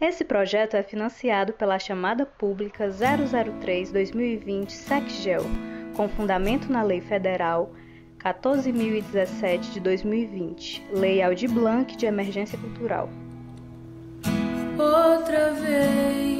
Esse projeto é financiado pela chamada pública 003-2020 SECGEL, com fundamento na Lei Federal 14.017 de 2020, Lei Aldir Blanc de Emergência Cultural. Outra vez,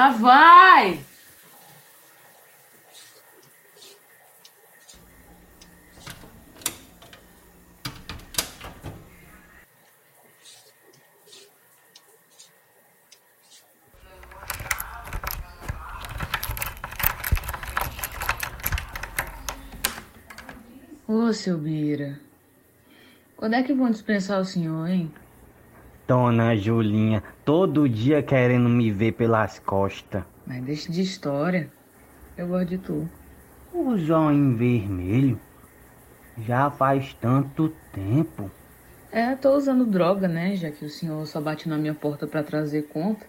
Ai, já vai! Ô, seu Bira, quando é que vão dispensar o senhor, hein? Dona Julinha, todo dia querendo me ver pelas costas. Mas deixa de história. Eu gosto de tu. O zóio vermelho. Já faz tanto tempo. É, tô usando droga, né? Já que o senhor só bate na minha porta pra trazer conta.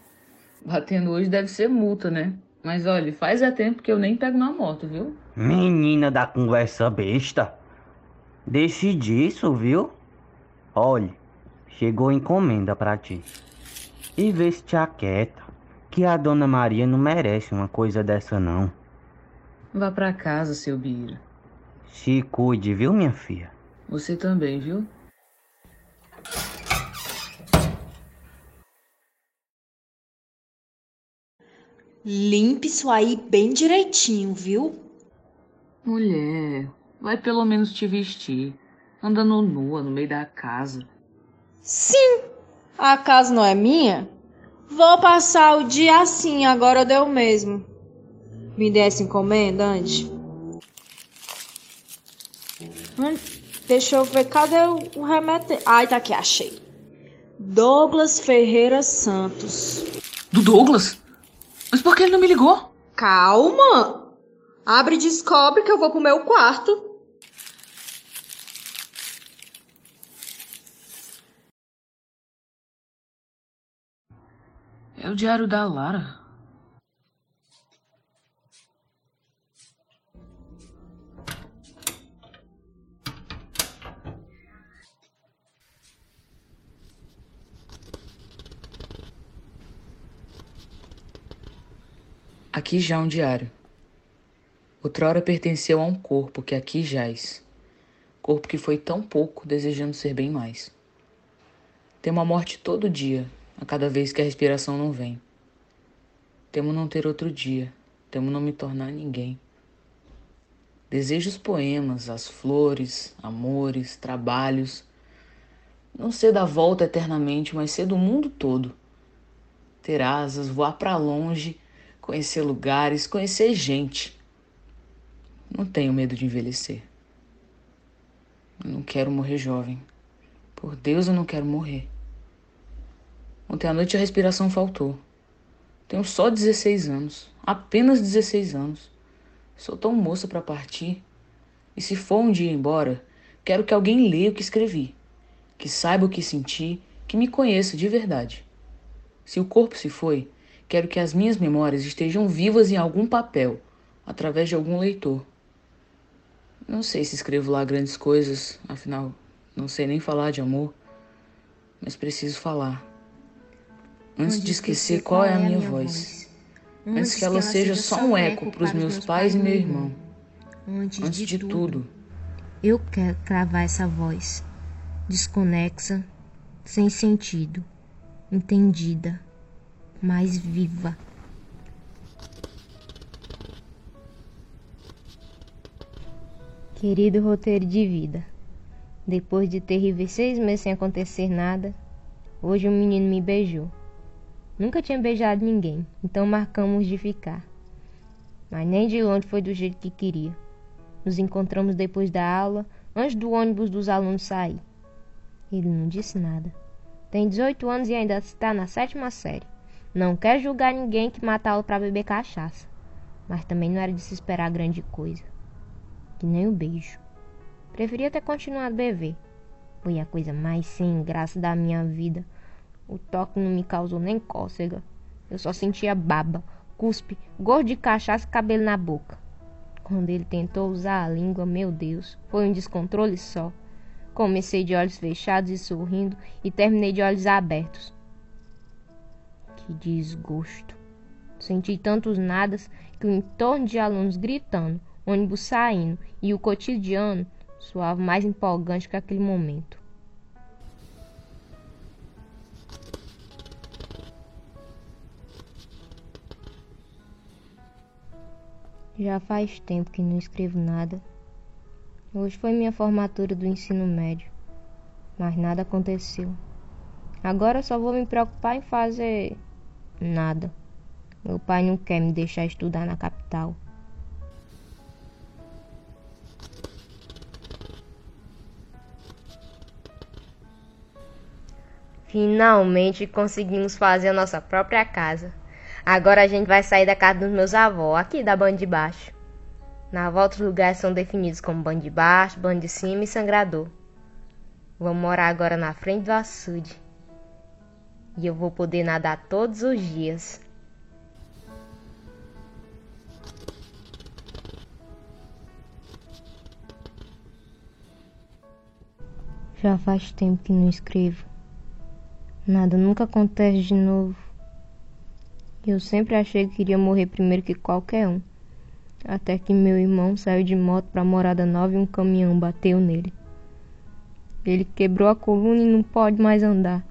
Batendo hoje deve ser multa, né? Mas olha, faz é tempo que eu nem pego na moto, viu? Menina da conversa besta. Deixe disso, viu? Olhe, chegou encomenda pra ti. E vê se te aquieta, que a dona Maria não merece uma coisa dessa não. Vá pra casa, seu Bira. Se cuide, viu, minha filha? Você também, viu? Limpe isso aí bem direitinho, viu? Mulher, vai pelo menos te vestir. Andando nua no meio da casa. Sim, a casa não é minha? Vou passar o dia assim, agora deu mesmo. Me dê essa encomenda antes. Hum, deixa eu ver, cadê o, o remédio? Ai, tá aqui, achei. Douglas Ferreira Santos. Do Douglas? Mas por que ele não me ligou? Calma! Abre e descobre que eu vou pro meu quarto. É o diário da Lara. Aqui já um diário. Outrora pertenceu a um corpo que aqui jaz. Corpo que foi tão pouco, desejando ser bem mais. Temo a morte todo dia, a cada vez que a respiração não vem. Temo não ter outro dia, temo não me tornar ninguém. Desejo os poemas, as flores, amores, trabalhos. Não ser da volta eternamente, mas ser do mundo todo. Ter asas, voar para longe, conhecer lugares, conhecer gente. Não tenho medo de envelhecer. Eu não quero morrer jovem. Por Deus, eu não quero morrer. Ontem à noite a respiração faltou. Tenho só 16 anos. Apenas 16 anos. Sou tão moça para partir. E se for um dia embora, quero que alguém leia o que escrevi. Que saiba o que senti, que me conheça de verdade. Se o corpo se foi, quero que as minhas memórias estejam vivas em algum papel, através de algum leitor. Não sei se escrevo lá grandes coisas, afinal, não sei nem falar de amor, mas preciso falar. Antes de esquecer qual é a minha voz. Antes que ela seja só um eco para os meus pais e meu irmão. Antes de tudo, eu quero cravar essa voz, desconexa, sem sentido, entendida, mais viva. Querido roteiro de vida, depois de terríveis seis meses sem acontecer nada, hoje um menino me beijou. Nunca tinha beijado ninguém, então marcamos de ficar. Mas nem de longe foi do jeito que queria. Nos encontramos depois da aula, antes do ônibus dos alunos sair. Ele não disse nada. Tem 18 anos e ainda está na sétima série. Não quer julgar ninguém que mata aula para beber cachaça. Mas também não era de se esperar grande coisa que nem o beijo. Preferia ter continuado a beber. Foi a coisa mais sem graça da minha vida. O toque não me causou nem cócega. Eu só sentia baba, cuspe, gosto de cachaça e cabelo na boca. Quando ele tentou usar a língua, meu Deus, foi um descontrole só. Comecei de olhos fechados e sorrindo e terminei de olhos abertos. Que desgosto. Senti tantos nadas que o entorno de alunos gritando, ônibus saindo e o cotidiano soava mais empolgante que aquele momento. Já faz tempo que não escrevo nada. Hoje foi minha formatura do ensino médio, mas nada aconteceu. Agora só vou me preocupar em fazer nada. Meu pai não quer me deixar estudar na capital. Finalmente conseguimos fazer a nossa própria casa. Agora a gente vai sair da casa dos meus avós, aqui da banda de baixo. Na volta os lugares são definidos como banda de baixo, banda de cima e sangrador. Vamos morar agora na frente do açude. E eu vou poder nadar todos os dias. Já faz tempo que não escrevo. Nada nunca acontece de novo. Eu sempre achei que iria morrer primeiro que qualquer um. Até que meu irmão saiu de moto para a morada nova e um caminhão bateu nele. Ele quebrou a coluna e não pode mais andar.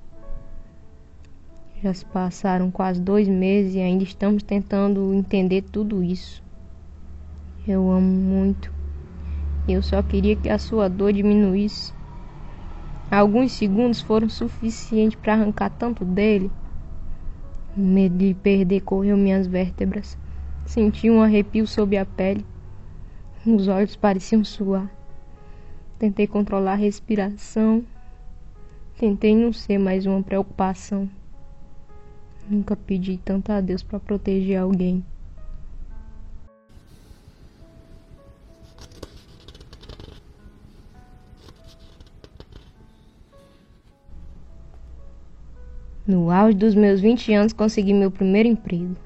Já se passaram quase dois meses e ainda estamos tentando entender tudo isso. Eu amo muito. Eu só queria que a sua dor diminuísse. Alguns segundos foram suficientes para arrancar tanto dele. O medo de perder correu minhas vértebras. Senti um arrepio sob a pele. Os olhos pareciam suar. Tentei controlar a respiração. Tentei não ser mais uma preocupação. Nunca pedi tanto a Deus para proteger alguém. No auge dos meus 20 anos consegui meu primeiro emprego.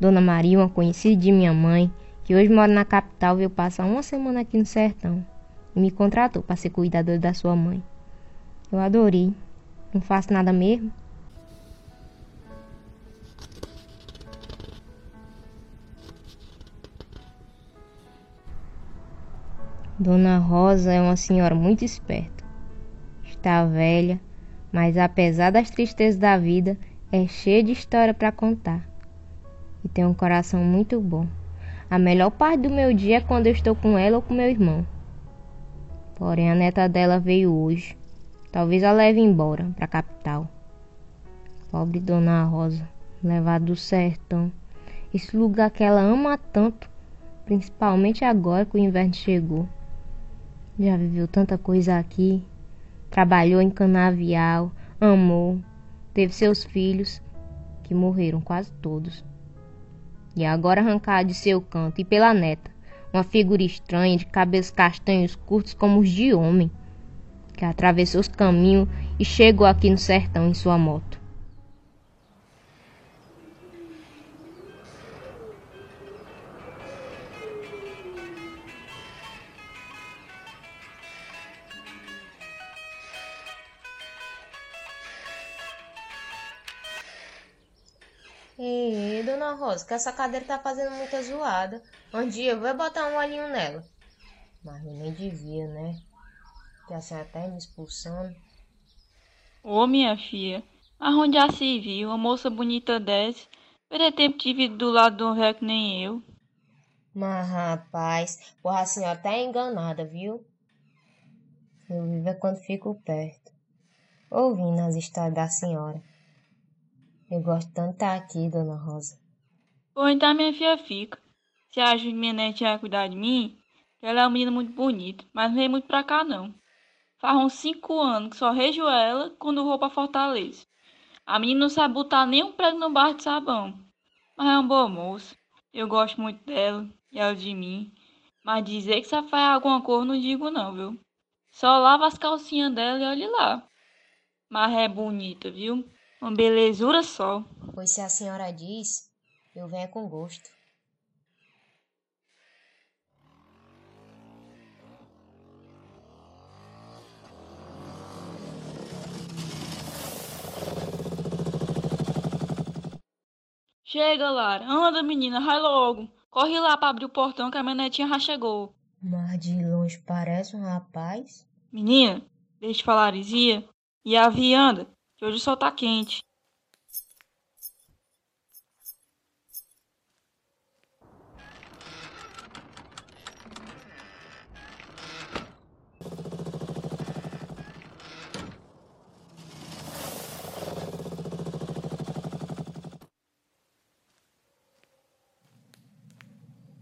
Dona Maria, uma conhecida de minha mãe, que hoje mora na capital, veio passar uma semana aqui no sertão e me contratou para ser cuidadora da sua mãe. Eu adorei. Não faço nada mesmo. Dona Rosa é uma senhora muito esperta. Está velha mas apesar das tristezas da vida, é cheia de história para contar. E tem um coração muito bom. A melhor parte do meu dia é quando eu estou com ela ou com meu irmão. Porém, a neta dela veio hoje. Talvez a leve embora para a capital. Pobre Dona Rosa, levada do sertão. Esse lugar que ela ama tanto, principalmente agora que o inverno chegou. Já viveu tanta coisa aqui. Trabalhou em canavial, amou, teve seus filhos, que morreram quase todos. E agora arrancada de seu canto e pela neta, uma figura estranha de cabelos castanhos curtos como os de homem, que atravessou os caminhos e chegou aqui no sertão em sua moto. Ei, dona Rosa, que essa cadeira tá fazendo muita zoada. Um dia eu vou botar um olhinho nela. Mas eu nem devia, né? Que a senhora tá me expulsando. Ô, minha filha, aonde já se viu uma moça bonita dessa? Perder tempo de vida do lado de um velho que nem eu. Mas, rapaz, porra, a senhora tá enganada, viu? Eu vivo é quando fico perto, ouvindo as histórias da senhora. Eu gosto tanto de estar aqui, dona Rosa. Ou então minha filha fica. Se acha que minha netinha vai cuidar de mim, ela é uma menina muito bonita, mas não vem muito pra cá não. Faz uns cinco anos que só rejo ela quando vou pra Fortaleza. A menina não sabe botar nem um prego no barro de sabão. Mas é uma boa moça. Eu gosto muito dela e ela de mim. Mas dizer que sabe fazer alguma coisa não digo não, viu? Só lava as calcinhas dela e olhe lá. Mas é bonita, viu? Uma belezura só. Pois se a senhora diz, eu venho com gosto. Chega, Lara. Anda, menina, vai logo. Corre lá pra abrir o portão que a minha netinha já chegou. Mas de longe parece um rapaz. Menina, deixa de falar heresia. E a vianda, que hoje o sol tá quente.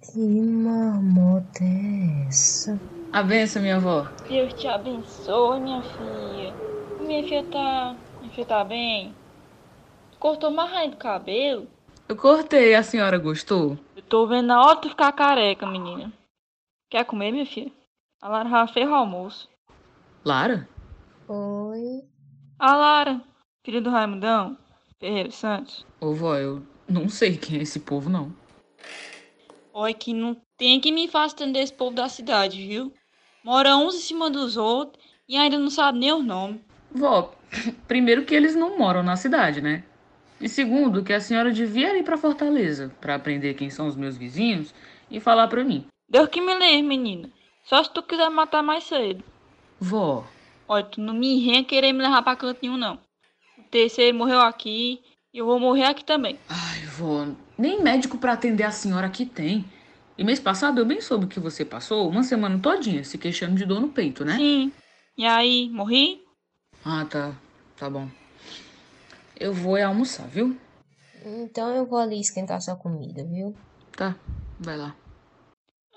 Que marmota é essa? A benção, minha avó. Deus te abençoe, minha filha. Minha filha tá. Filha tá bem. Cortou mais rainha do cabelo? Eu cortei, a senhora gostou? Eu tô vendo na hora de tu ficar careca, menina. Quer comer, minha filha? A Lara já fez o almoço. Lara? Oi. A Lara, filha do Raimundão, Ferreira Santos. Ô, vó, eu não sei quem é esse povo, não. Olha que não tem que me fazer entender esse povo da cidade, viu? Mora uns em cima dos outros e ainda não sabe nem o nome. Vó, primeiro que eles não moram na cidade, né? E segundo, que a senhora devia ir pra Fortaleza pra aprender quem são os meus vizinhos e falar pra mim. Deus que me livre, menina. Só se tu quiser matar mais cedo. Vó, Olha, tu não me venha querer me levar pra canto nenhum, não. O terceiro morreu aqui e eu vou morrer aqui também. ai, vó, nem médico pra atender a senhora aqui tem. E mês passado eu bem soube que você passou uma semana todinha se queixando de dor no peito, né? Sim. E aí, morri? Ah, tá. Tá bom. Eu vou é almoçar, viu? Então eu vou ali esquentar sua comida, viu? Tá, vai lá.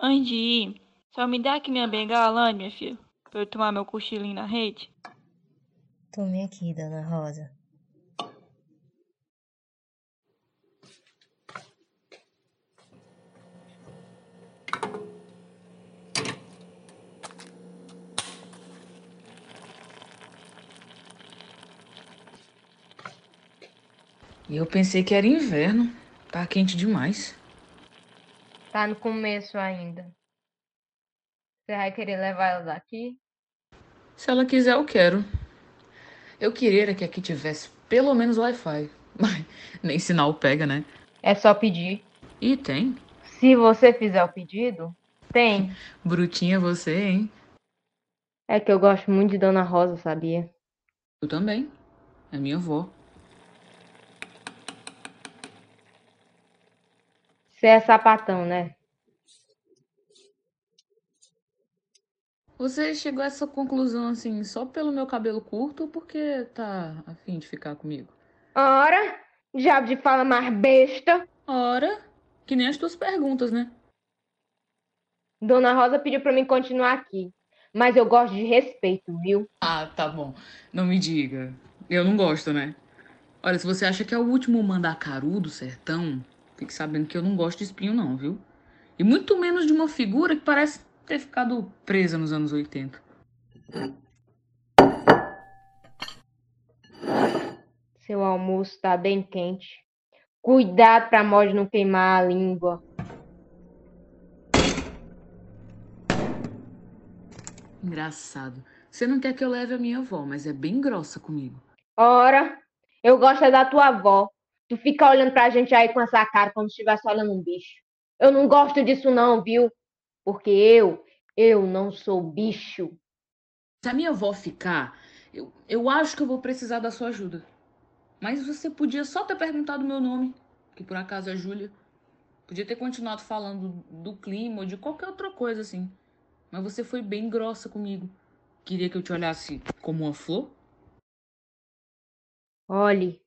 Antes de ir, só me dá aqui minha bengala, minha filha, pra eu tomar meu cochilinho na rede. Tome aqui, dona Rosa. E eu pensei que era inverno. Tá quente demais. Tá no começo ainda. Você vai querer levar ela daqui? Se ela quiser, eu quero. Eu queria que aqui tivesse pelo menos Wi-Fi. Mas nem sinal pega, né? É só pedir. E tem. Se você fizer o pedido, Tem. Brutinha você, hein? É que eu gosto muito de Dona Rosa, sabia? Eu também. É minha avó. Você é sapatão, né? Você chegou a essa conclusão assim só pelo meu cabelo curto ou porque tá afim de ficar comigo? Ora, diabo de fala mais besta. Ora, que nem as tuas perguntas, né? Dona Rosa pediu pra mim continuar aqui. Mas eu gosto de respeito, viu? Ah, tá bom. Não me diga. Eu não gosto, né? Olha, se você acha que é o último mandacaru do sertão, fique sabendo que eu não gosto de espinho, não, viu? E muito menos de uma figura que parece ter ficado presa nos anos 80. Seu almoço tá bem quente. Cuidado pra mod não queimar a língua. Engraçado. Você não quer que eu leve a minha avó, mas é bem grossa comigo. Ora, eu gosto é da tua avó. Tu fica olhando pra gente aí com essa cara como se estivesse olhando um bicho. Eu não gosto disso não, viu? Porque eu, eu não sou bicho. Se a minha avó ficar, eu, eu acho que eu vou precisar da sua ajuda. Mas você podia só ter perguntado meu nome, que por acaso é Júlia. Podia ter continuado falando do clima ou de qualquer outra coisa assim. Mas você foi bem grossa comigo. Queria que eu te olhasse como uma flor? Olhe,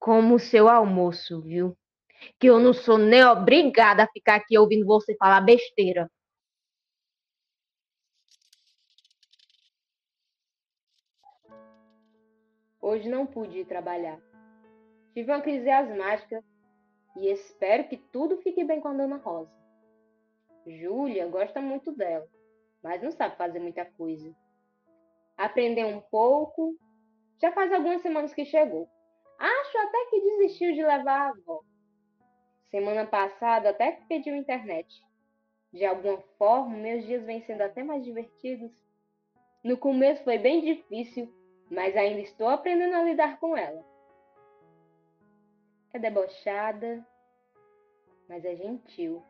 como o seu almoço, viu? Que eu não sou nem obrigada a ficar aqui ouvindo você falar besteira. Hoje não pude ir trabalhar. Tive uma crise asmática e espero que tudo fique bem com a Dona Rosa. Júlia gosta muito dela, mas não sabe fazer muita coisa. Aprendeu um pouco, já faz algumas semanas que chegou. Acho até que desistiu de levar a avó. Semana passada até que pediu internet. De alguma forma, meus dias vêm sendo até mais divertidos. No começo foi bem difícil, mas ainda estou aprendendo a lidar com ela. É debochada, mas é gentil.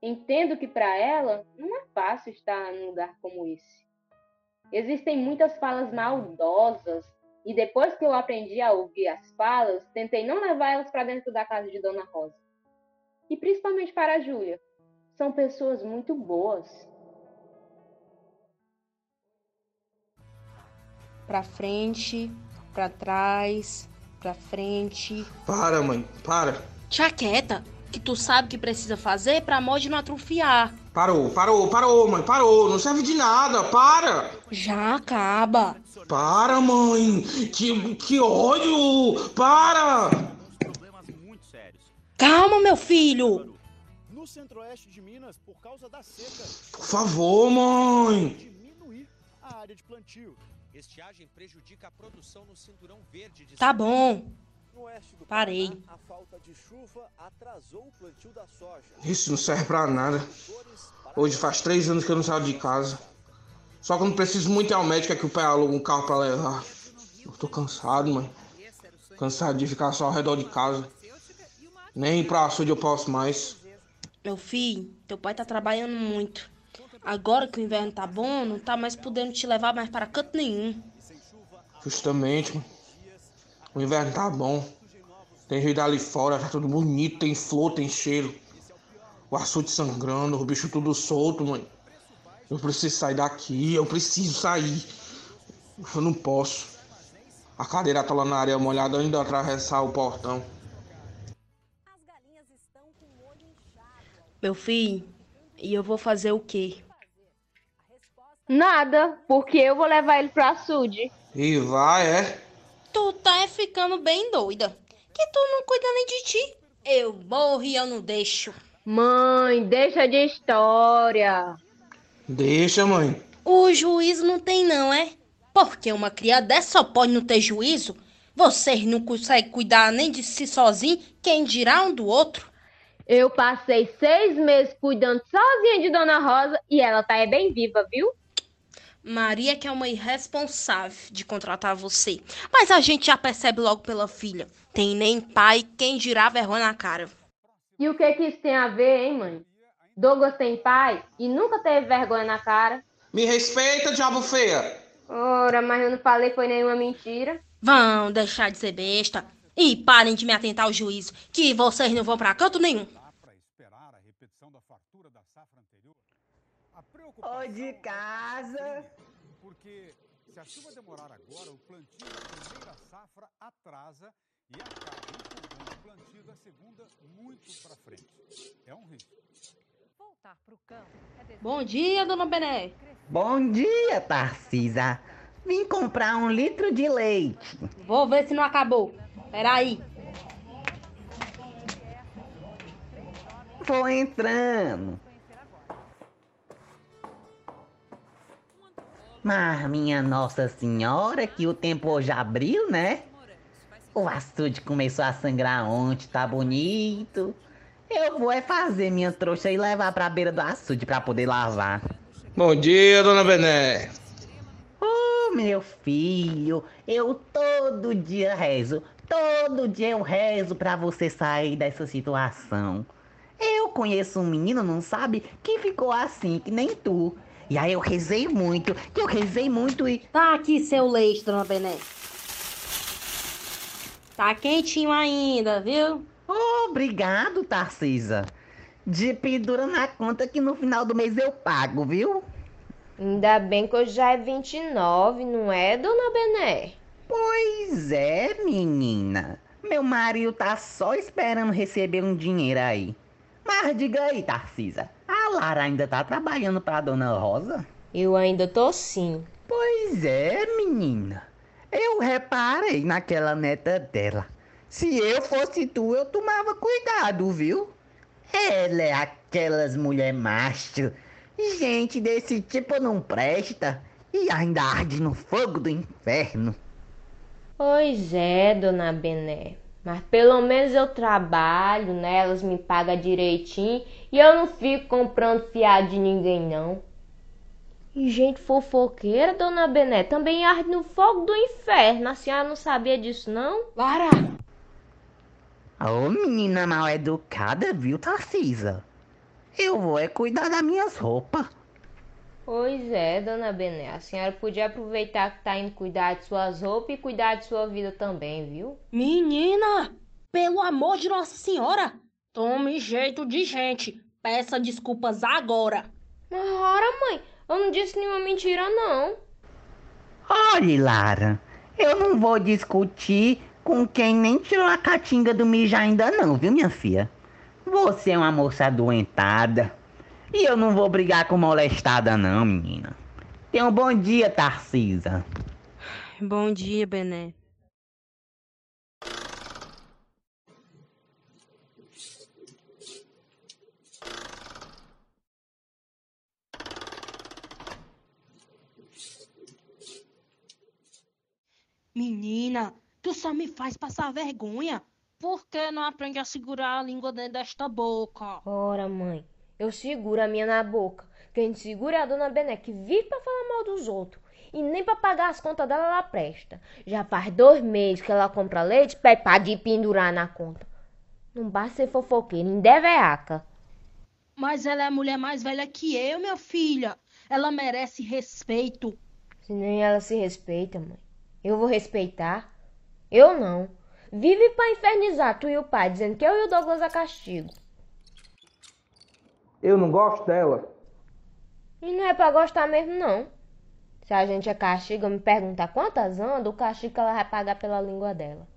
Entendo que para ela não é fácil estar num lugar como esse. Existem muitas falas maldosas e depois que eu aprendi a ouvir as falas, tentei não levar elas para dentro da casa de Dona Rosa. E principalmente para a Júlia. São pessoas muito boas. Para frente, para trás, para frente. Para, mãe, para. Tia quieta, que tu sabe que precisa fazer pra mod não atrofiar. Parou, parou, parou, mãe, parou. Não serve de nada, para. Já acaba. Para, mãe. Que, que ódio. Para. Calma, meu filho. No centro-oeste de Minas, por causa da seca, Por favor, mãe. diminuir a área de plantio. Estiagem prejudica a produção no cinturão verde de Tá bom. No oeste do Parei. Paraná, a falta de chuva atrasou o plantio da soja. Isso não serve pra nada. Hoje faz três anos que eu não saio de casa. Só quando preciso muito ir ao médico é que o pai aluga um carro pra levar. Eu tô cansado, mãe. Cansado de ficar só ao redor de casa. Nem pra açude eu posso mais. Meu filho, teu pai tá trabalhando muito. Agora que o inverno tá bom, não tá mais podendo te levar mais para canto nenhum. Justamente, mano. O inverno tá bom. Tem jeito ali fora, tá tudo bonito, tem flor, tem cheiro. O açude sangrando, o bicho tudo solto, mãe. Eu preciso sair daqui, eu preciso sair. Eu não posso. A cadeira tá lá na areia molhada ainda atravessar o portão. Meu filho, e eu vou fazer o quê? Nada, porque eu vou levar ele pro açude. E vai, é? Tu tá ficando bem doida. Que tu não cuida nem de ti. Eu morro e eu não deixo. Mãe, deixa de história. Deixa, mãe. O juízo não tem não, é? Porque uma criada dessa só pode não ter juízo. Vocês não conseguem cuidar nem de si sozinho, quem dirá um do outro. Eu passei seis meses cuidando sozinha de Dona Rosa e ela tá é bem viva, viu? Maria que é uma irresponsável de contratar você. Mas a gente já percebe logo pela filha. Tem nem pai, quem dirá vergonha na cara. E o que que isso tem a ver, hein, mãe? Douglas tem pai e nunca teve vergonha na cara. Me respeita, diabo feia. Ora, mas eu não falei que foi nenhuma mentira. Vão deixar de ser besta e parem de me atentar ao juízo, que vocês não vão pra canto nenhum. Ô de casa. Porque se a chuva demorar agora, o plantio da primeira safra atrasa e acaba empurrando o plantio da segunda muito para frente. É um risco. Voltar pro campo é Bom dia, dona Bené. Bom dia, Tarcisa. Vim comprar um litro de leite. Vou ver se não acabou. Peraí. Vou entrando. Mas, minha Nossa Senhora, que o tempo hoje abriu, né? O açude começou a sangrar ontem, tá bonito. Eu vou é fazer minha trouxa e levar pra beira do açude pra poder lavar. Bom dia, dona Bené. Ô, meu filho, eu todo dia rezo. Todo dia eu rezo pra você sair dessa situação. Eu conheço um menino, não sabe, que ficou assim, que nem tu. E aí eu rezei muito, eu rezei muito e. Tá aqui seu leite, dona Bené. Tá quentinho ainda, viu? Obrigado, Tarcisa. De pendura na conta que no final do mês eu pago, viu? Ainda bem que hoje já é 29, não é, dona Bené? Pois é, menina. Meu marido tá só esperando receber um dinheiro aí. Mas diga aí, Tarcisa, a Lara ainda tá trabalhando pra dona Rosa? Eu ainda tô sim. Pois é, menina. Eu reparei naquela neta dela. Se eu fosse tu, eu tomava cuidado, viu? Ela é aquelas mulher macho. Gente desse tipo não presta e ainda arde no fogo do inferno. Pois é, dona Bené. Mas pelo menos eu trabalho, né? Elas me pagam direitinho e eu não fico comprando fiado de ninguém, não. E gente fofoqueira, dona Bené, também arde no fogo do inferno. A senhora não sabia disso, não? Lara! Ô menina mal educada, viu, Tarcisa? Eu vou é cuidar das minhas roupas. Pois é, dona Bené. A senhora podia aproveitar que tá indo cuidar de suas roupas e cuidar de sua vida também, viu? Menina! Pelo amor de Nossa Senhora! Tome jeito de gente. Peça desculpas agora. Mas ora, mãe, eu não disse nenhuma mentira, não. Olhe, Lara, eu não vou discutir com quem nem tirou a catinga do mijo ainda não, viu, minha filha? Você é uma moça adoentada. E eu não vou brigar com molestada não, menina. Tenha um bom dia, Tarcisa. Bom dia, Bené. Menina, tu só me faz passar vergonha. Por que não aprende a segurar a língua dentro desta boca? Ora, mãe, eu seguro a minha na boca. Quem segura é a dona Bené, que vive pra falar mal dos outros. E nem pra pagar as contas dela ela presta. Já faz dois meses que ela compra leite, pede pra de pendurar na conta. Não basta ser fofoqueira, ainda é veaca. Mas ela é a mulher mais velha que eu, minha filha. Ela merece respeito. Se nem ela se respeita, mãe. Eu vou respeitar? Eu não. Vive pra infernizar tu e o pai, dizendo que eu e o Douglas a castigo. Eu não gosto dela. E não é pra gostar mesmo, não. Se a gente é castigo, me perguntar quantas anda, o castigo que ela vai pagar pela língua dela.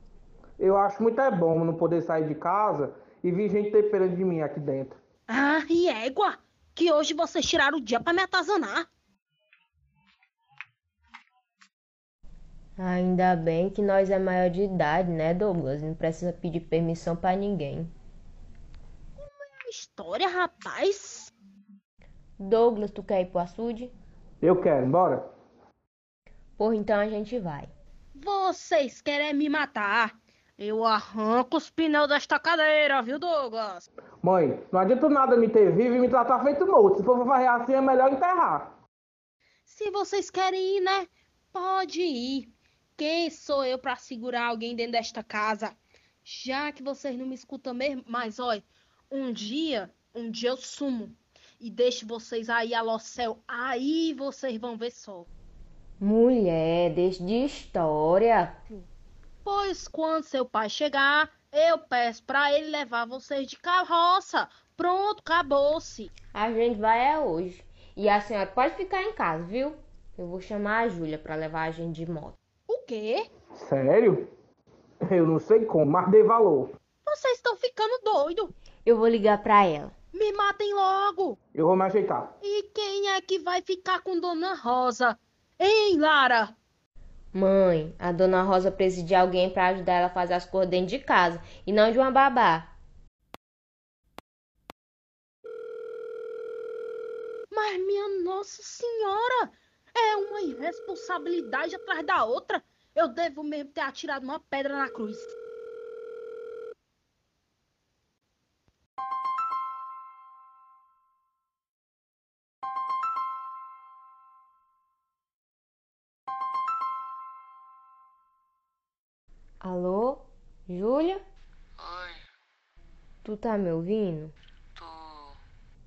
Eu acho muito é bom não poder sair de casa e vir gente ter de mim aqui dentro. Ah, e égua, que hoje vocês tiraram o dia pra me atazanar. Ainda bem que nós é maior de idade, né, Douglas? Não precisa pedir permissão pra ninguém. História, rapaz. Douglas, tu quer ir pro açude? Eu quero, bora. Porra, então a gente vai. Vocês querem me matar? Eu arranco os pneus desta cadeira, viu, Douglas? Mãe, não adianta nada me ter vivo e me tratar feito morto. Se for fazer assim, é melhor enterrar. Se vocês querem ir, né? Pode ir. Quem sou eu pra segurar alguém dentro desta casa? Já que vocês não me escutam mesmo, mas olha, um dia, um dia eu sumo. e deixe vocês aí a céu. Aí vocês vão ver só. Mulher, deixa de história. Pois quando seu pai chegar, eu peço pra ele levar vocês de carroça. Pronto, acabou-se. A gente vai é hoje. E a senhora pode ficar em casa, viu? Eu vou chamar a Júlia pra levar a gente de moto. O quê? Sério? Eu não sei como, mas dê valor. Vocês estão ficando doido. Eu vou ligar pra ela. Me matem logo. Eu vou me ajeitar. E quem é que vai ficar com Dona Rosa? Hein, Lara? Mãe, a Dona Rosa precisa de alguém pra ajudar ela a fazer as coisas dentro de casa e não de uma babá. Mas minha Nossa Senhora, é uma irresponsabilidade atrás da outra. Eu devo mesmo ter atirado uma pedra na cruz. Alô? Júlia? Oi, Tu tá me ouvindo? tô.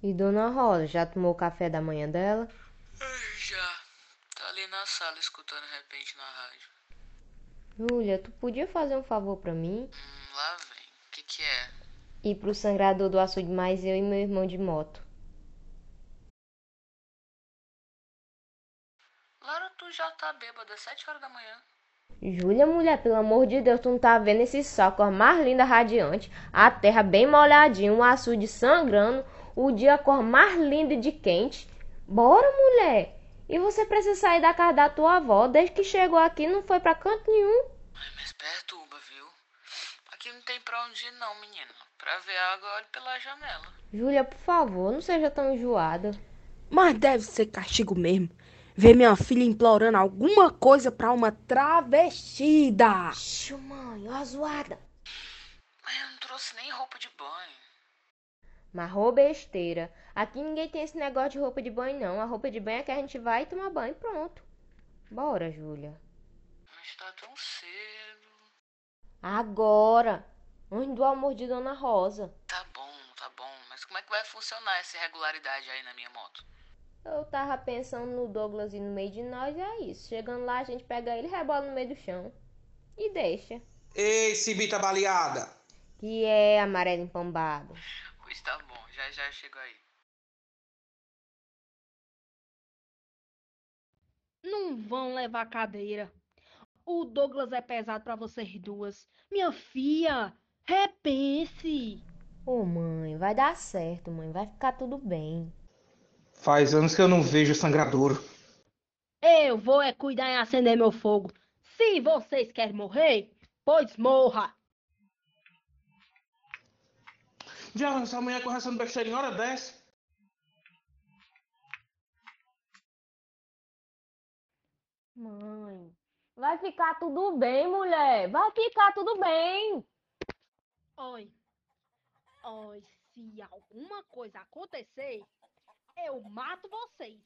E Dona Rosa, já tomou o café da manhã dela? Já. Tá ali na sala escutando repente na rádio. Júlia, tu podia fazer um favor pra mim? Hum, lá vem. O que que é? Ir pro sangrador do açude mais eu e meu irmão de moto. Lara, tu já tá bêbada, sete horas da manhã. Júlia, mulher, pelo amor de Deus, tu não tá vendo esse sol, cor mais linda, radiante, a terra bem molhadinha, um açude sangrando, o dia cor mais linda e de quente. Bora, mulher! E você precisa sair da casa da tua avó, desde que chegou aqui não foi pra canto nenhum. Ai, mas perturba, viu? Aqui não tem pra onde ir não, menina. Pra ver água, olhe pela janela. Júlia, por favor, não seja tão enjoada. Mas deve ser castigo mesmo. Ver minha filha implorando alguma coisa pra uma travestida. Xô, mãe, ó a zoada. Mas eu não trouxe nem roupa de banho. Mas roupa besteira. Aqui ninguém tem esse negócio de roupa de banho, não. A roupa de banho é que a gente vai tomar banho e pronto. Bora, Júlia. Mas tá tão cedo. Agora. Antes do almoço de Dona Rosa. Tá bom, tá bom. Mas como é que vai funcionar essa irregularidade aí na minha moto? Eu tava pensando no Douglas e no meio de nós, e é isso. Chegando lá, a gente pega ele, rebola no meio do chão. E deixa. Ei, cibita baleada! Que é amarelo empambado. Pois tá bom, já já chego aí. Não vão levar cadeira. O Douglas é pesado pra vocês duas. Minha filha, repense. Ô, mãe, vai dar certo, mãe. Vai ficar tudo bem. Faz anos que eu não vejo sangradouro. Eu vou é cuidar em acender meu fogo. Se vocês querem morrer, pois morra. Já, essa mulher conversando besteira em hora dessa. Mãe, vai ficar tudo bem, mulher. Vai ficar tudo bem. Oi. Oi, se alguma coisa acontecer, eu mato vocês.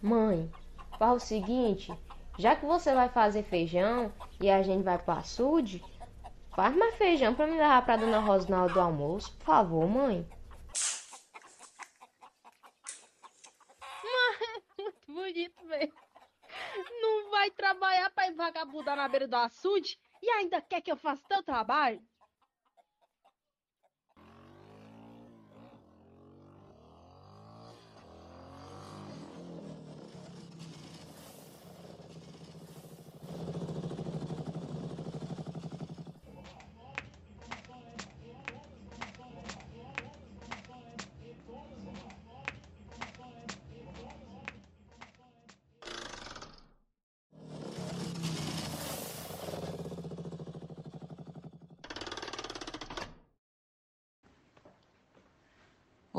Mãe, faz o seguinte, já que você vai fazer feijão e a gente vai pro açude, faz mais feijão pra me levar pra Dona Rosa na hora do almoço, por favor, mãe. Muito bonito mesmo. Não vai trabalhar pra vagabundar na beira do açude e ainda quer que eu faça teu trabalho?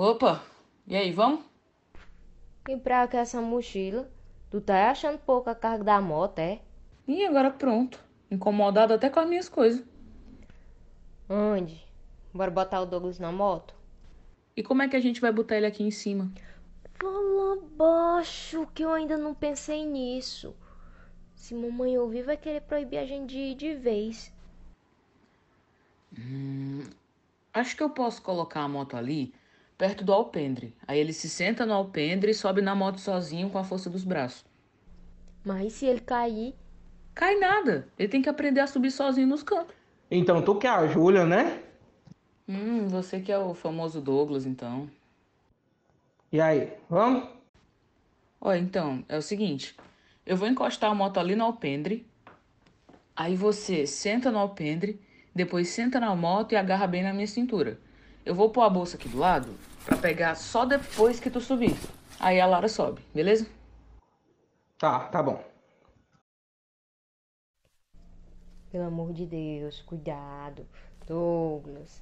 Opa, e aí, vamos? E pra que essa mochila? Tu tá achando pouco a carga da moto, é? E agora pronto. Incomodado até com as minhas coisas. Onde? Bora botar o Douglas na moto? E como é que a gente vai botar ele aqui em cima? Fala baixo, que eu ainda não pensei nisso. Se mamãe ouvir, vai querer proibir a gente de ir de vez. Hum, acho que eu posso colocar a moto ali, perto do alpendre. Aí ele se senta no alpendre e sobe na moto sozinho com a força dos braços. Mas se ele cair? Cai nada. Ele tem que aprender a subir sozinho nos cantos. Então tu que é a Júlia, né? Hum, você que é o famoso Douglas, então. E aí, vamos? Ó, então, é o seguinte. Eu vou encostar a moto ali no alpendre. Aí você senta no alpendre, depois senta na moto e agarra bem na minha cintura. Eu vou pôr a bolsa aqui do lado pra pegar só depois que tu subir. Aí a Lara sobe, beleza? Tá, tá bom. Pelo amor de Deus, cuidado. Douglas.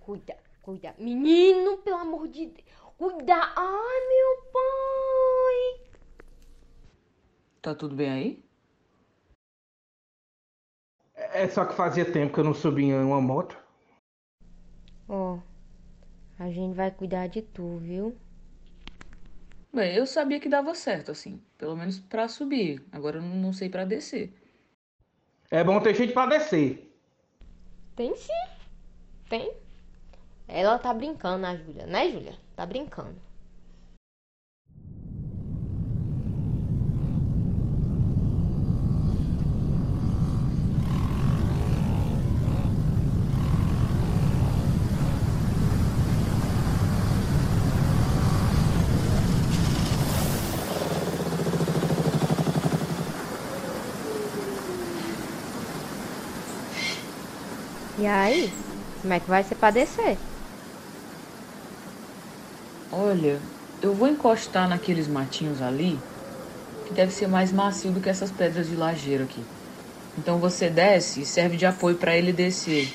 Cuida, cuida. Menino, pelo amor de Deus. Cuida. Ai, meu pai. Tá tudo bem aí? É só que fazia tempo que eu não subia em uma moto. Ó, a gente vai cuidar de tu, viu? Bem, eu sabia que dava certo, assim. Pelo menos pra subir. Agora eu não sei pra descer. É bom ter gente pra descer. Tem sim. Tem. Ela tá brincando, a Júlia, né, Júlia? Tá brincando. E aí? Como é que vai ser pra descer? Olha, eu vou encostar naqueles matinhos ali, que deve ser mais macio do que essas pedras de lajeiro aqui. Então você desce e serve de apoio para ele descer.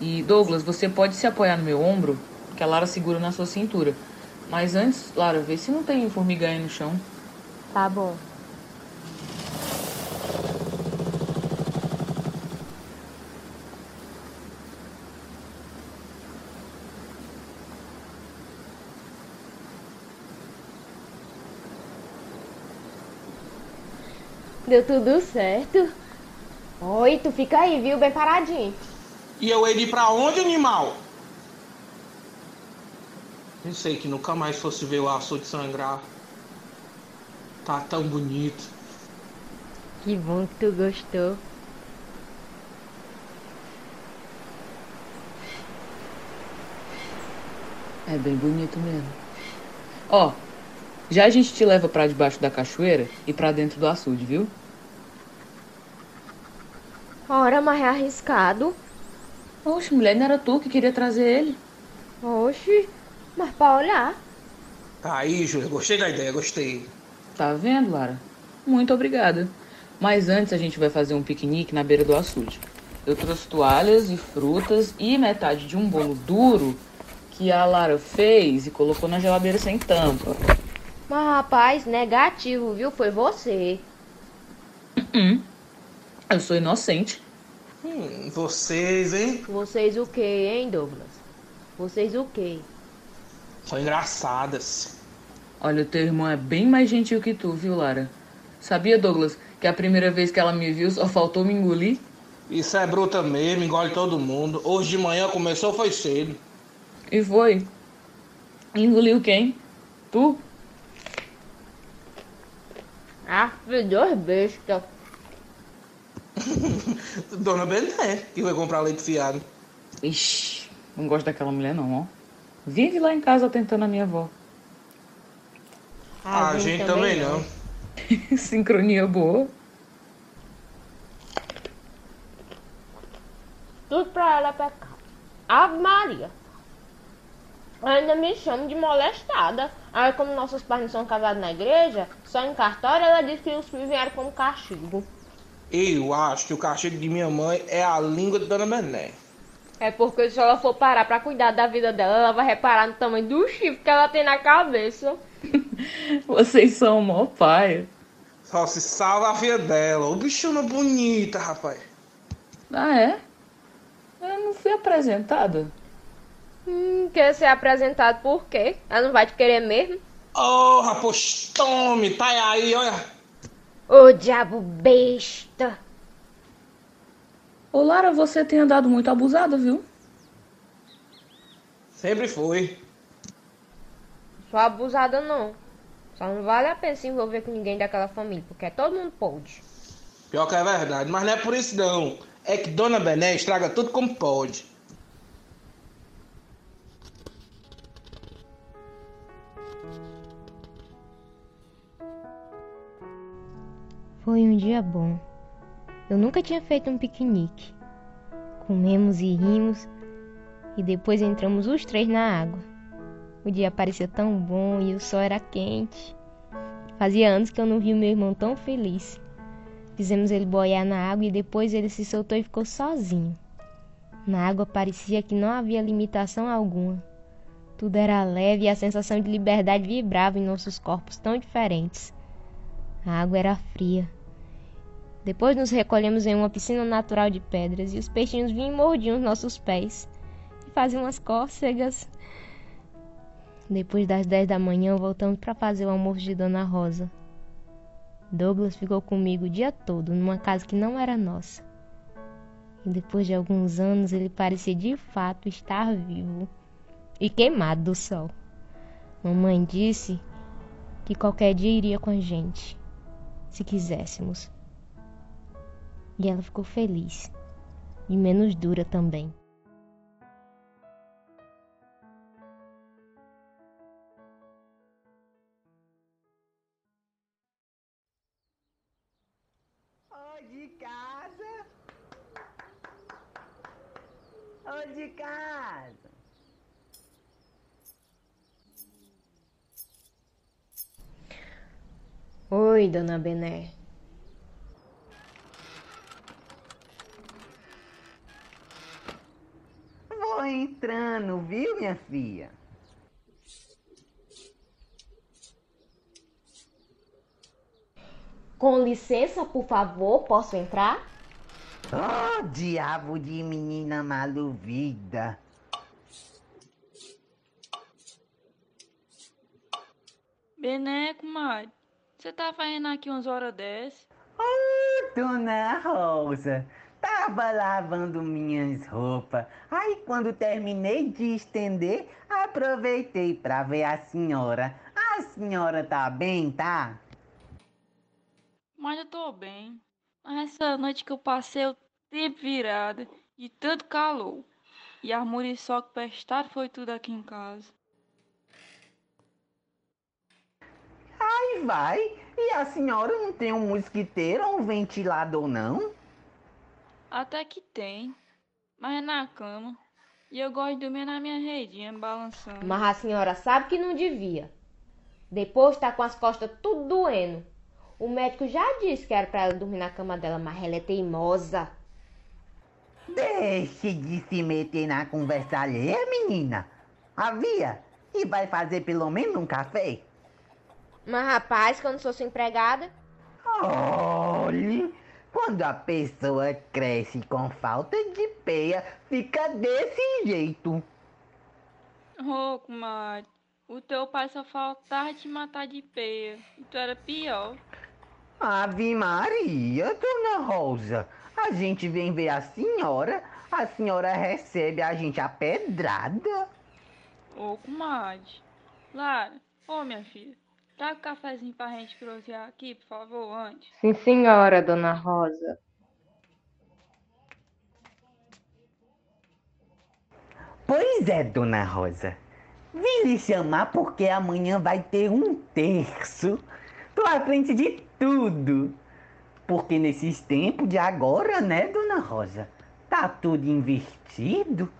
E Douglas, você pode se apoiar no meu ombro, que a Lara segura na sua cintura. Mas antes, Lara, vê se não tem formiga aí no chão. Tá bom. Deu tudo certo. Oi, tu fica aí, viu? Bem paradinho. E eu ir pra onde, animal? Pensei que nunca mais fosse ver o açude sangrar. Tá tão bonito. Que bom que tu gostou. É bem bonito mesmo. Ó, já a gente te leva pra debaixo da cachoeira e pra dentro do açude, viu? Ora, mas é arriscado. Oxe, mulher, não era tu que queria trazer ele? Oxe, mas pra olhar. Tá aí, Júlia, gostei da ideia, gostei. Tá vendo, Lara? Muito obrigada. Mas antes a gente vai fazer um piquenique na beira do açude. Eu trouxe toalhas e frutas e metade de um bolo duro que a Lara fez e colocou na geladeira sem tampa. Mas rapaz, negativo, viu? Foi você. Hum, eu sou inocente. Hum, vocês, hein? Vocês o quê, hein, Douglas? Vocês o quê? São engraçadas. Olha, o teu irmão é bem mais gentil que tu, viu, Lara? Sabia, Douglas, que a primeira vez que ela me viu só faltou me engolir? Isso é bruta mesmo, engole todo mundo. Hoje de manhã começou, foi cedo. E foi. Engoliu quem? Tu? Ah, dois bestas. Dona Bené, que vai comprar leite fiado. Ixi, não gosto daquela mulher não, ó. Vive lá em casa tentando a minha avó. Ah, a gente também não. Sincronia boa. Tudo pra ela pecar. Ave Maria. Ainda me chama de molestada. Aí, como nossos pais não são casados na igreja, só em cartório, ela disse que os filhos vieram como castigo. Eu acho que o castigo de minha mãe é a língua de Dona Bené. É porque se ela for parar pra cuidar da vida dela, ela vai reparar no tamanho do chifre que ela tem na cabeça. Vocês são mó paia. Só se salva a filha dela. Ô bichona bonita, rapaz. Ah, é? Eu não fui apresentada. Hum, quer ser apresentado por quê? Ela não vai te querer mesmo? Ô, rapaz, tome, tá aí, olha. Ô, diabo besta. Ô, Lara, você tem andado muito abusada, viu? Sempre foi. Sou abusada não. Só não vale a pena se envolver com ninguém daquela família, porque é todo mundo pode. Pior que é verdade, mas não é por isso não. É que Dona Bené estraga tudo como pode. Foi um dia bom. Eu nunca tinha feito um piquenique. Comemos e rimos e depois entramos os três na água. O dia parecia tão bom e o sol era quente. Fazia anos que eu não via meu irmão tão feliz. Fizemos ele boiar na água e depois ele se soltou e ficou sozinho. Na água parecia que não havia limitação alguma. Tudo era leve e a sensação de liberdade vibrava em nossos corpos tão diferentes. A água era fria. Depois nos recolhemos em uma piscina natural de pedras e os peixinhos vinham e mordiam os nossos pés e faziam umas cócegas. Depois das dez da manhã voltamos para fazer o almoço de Dona Rosa. Douglas ficou comigo o dia todo numa casa que não era nossa. E depois de alguns anos ele parecia de fato estar vivo e queimado do sol. Mamãe disse que qualquer dia iria com a gente, se quiséssemos. E ela ficou feliz e menos dura também. Ô de casa! De casa! Oi, dona Bené. Vou entrando, viu, minha filha? Com licença, por favor, posso entrar? Oh, diabo de menina maluvida! Bené, comadre, você tá fazendo aqui umas horas dessas? Ô, dona Rosa, tava lavando minhas roupas. Aí, quando terminei de estender, aproveitei pra ver a senhora. A senhora tá bem, tá? Mas eu tô bem. Mas essa noite que eu passei o tempo virado de tanto calor. E a muriçoca pestada foi tudo aqui em casa. Aí vai. E a senhora não tem um mosquiteiro ou um ventilador, não? Até que tem. Mas é na cama. E eu gosto de dormir na minha redinha, balançando. Mas a senhora sabe que não devia. Depois tá com as costas tudo doendo. O médico já disse que era pra ela dormir na cama dela, mas ela é teimosa. Deixe de se meter na conversa alheia, menina. Havia. E vai fazer pelo menos um café? Mas rapaz, não sou sua empregada. Olhe, quando a pessoa cresce com falta de peia, fica desse jeito. Ô, oh, comadre, o teu pai só faltava te matar de peia. E tu era pior. Ave Maria, dona Rosa. A gente vem ver a senhora, a senhora recebe a gente a pedrada. Ô, comadre. Lara, ô, minha filha. Traga um cafezinho pra gente prosear aqui, por favor, antes. Sim, senhora, dona Rosa. Pois é, dona Rosa. Vim lhe chamar porque amanhã vai ter um terço. Tô à frente de tudo. Porque nesses tempos de agora, né, dona Rosa? Tá tudo investido.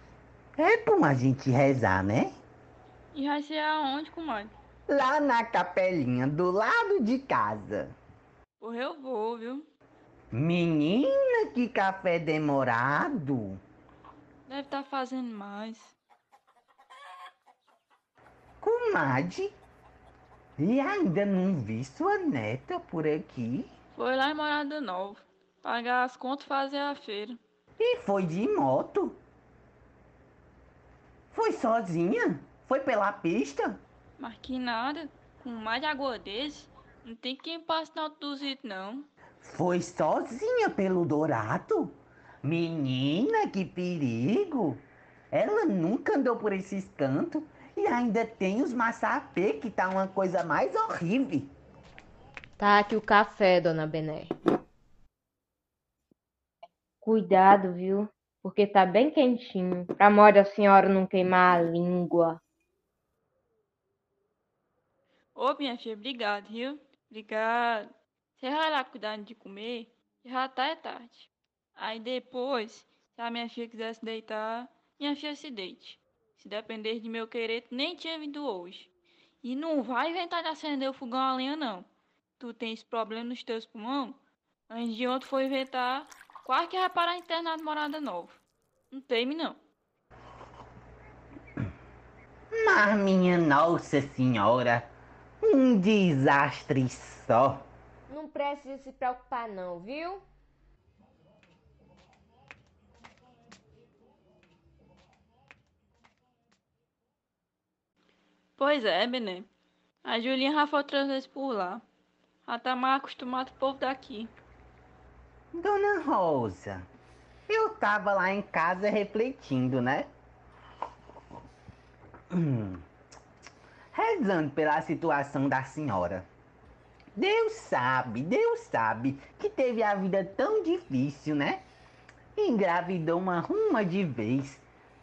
É bom a gente rezar, né? E vai ser aonde, comadre? Lá na capelinha do lado de casa. Porra, eu vou, viu? Menina, que café demorado. Deve estar tá fazendo mais. Comadre, e ainda não vi sua neta por aqui? Foi lá em Morada Nova. Pagar as contas e fazer a feira. E foi de moto? Foi Foi sozinha? Foi pela pista? Mas que nada. Com mais água desse, não tem quem passe na autoduzito, não. Foi sozinha pelo Dourado? Menina, que perigo! Ela nunca andou por esses cantos e ainda tem os maçapê, que tá uma coisa mais horrível. Tá aqui o café, dona Bené. Cuidado, viu? Porque tá bem quentinho, pra mão da senhora não queimar a língua. Ô, minha filha, obrigado, viu? Obrigado. Você vai lá cuidar de comer, já tá é tarde. Aí depois, se a minha filha quiser se deitar, minha filha se deite. Se depender de meu querer, nem tinha vindo hoje. E não vai inventar de acender o fogão a lenha, não. Tu tens problema nos teus pulmões? Antes de ontem foi inventar, quase que vai parar internado morada nova. Não teme, não. Mas minha Nossa Senhora, um desastre só. Não precisa se preocupar não, viu? Pois é, Bené. A Julinha já foi outras vezes por lá. Já tá mal acostumado com o povo daqui. Dona Rosa, eu tava lá em casa refletindo, né? Hum, rezando pela situação da senhora. Deus sabe, Deus sabe que teve a vida tão difícil, né? Engravidou uma ruma de vez,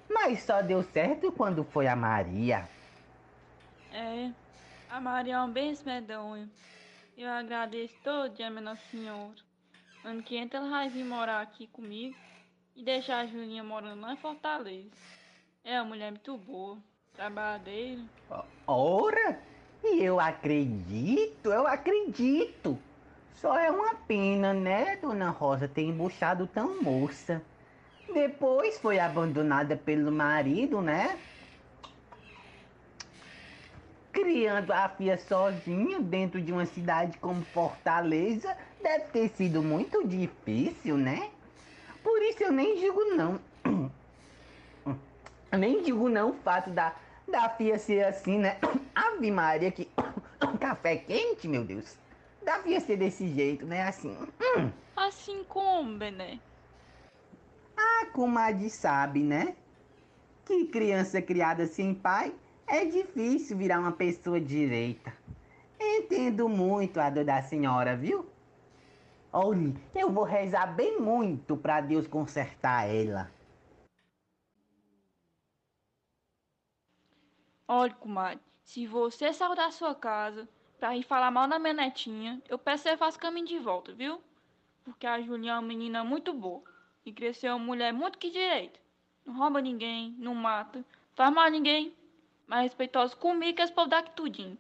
mas só deu certo quando foi a Maria. É, a Maria é um bem medonho. Eu agradeço todo dia, minha Senhora. Ano que entra ela vai vir morar aqui comigo e deixar a Julinha morando lá em Fortaleza. É uma mulher muito boa, trabalhadeira. Ora, eu acredito, eu acredito. Só é uma pena, né, Dona Rosa, ter embuchado tão moça. Depois foi abandonada pelo marido, né? Criando a filha sozinha dentro de uma cidade como Fortaleza deve ter sido muito difícil, né? Por isso eu nem digo não. Nem digo não o fato da, da filha ser assim, né? Ave Maria, que café quente, meu Deus. Da filha ser desse jeito, né? Assim. hum. Assim como, Bené? A comadre sabe, né? Que criança criada sem pai é difícil virar uma pessoa direita. Entendo muito a dor da senhora, viu? Olhe, eu vou rezar bem muito para Deus consertar ela. Olha, comadre, se você sair da sua casa pra ir falar mal da minha netinha, eu peço que você faça caminho de volta, viu? Porque a Julinha é uma menina muito boa e cresceu uma mulher muito que direita. Não rouba ninguém, não mata, faz mal a ninguém, mas respeitosa comigo que esse povo daqui tudinho.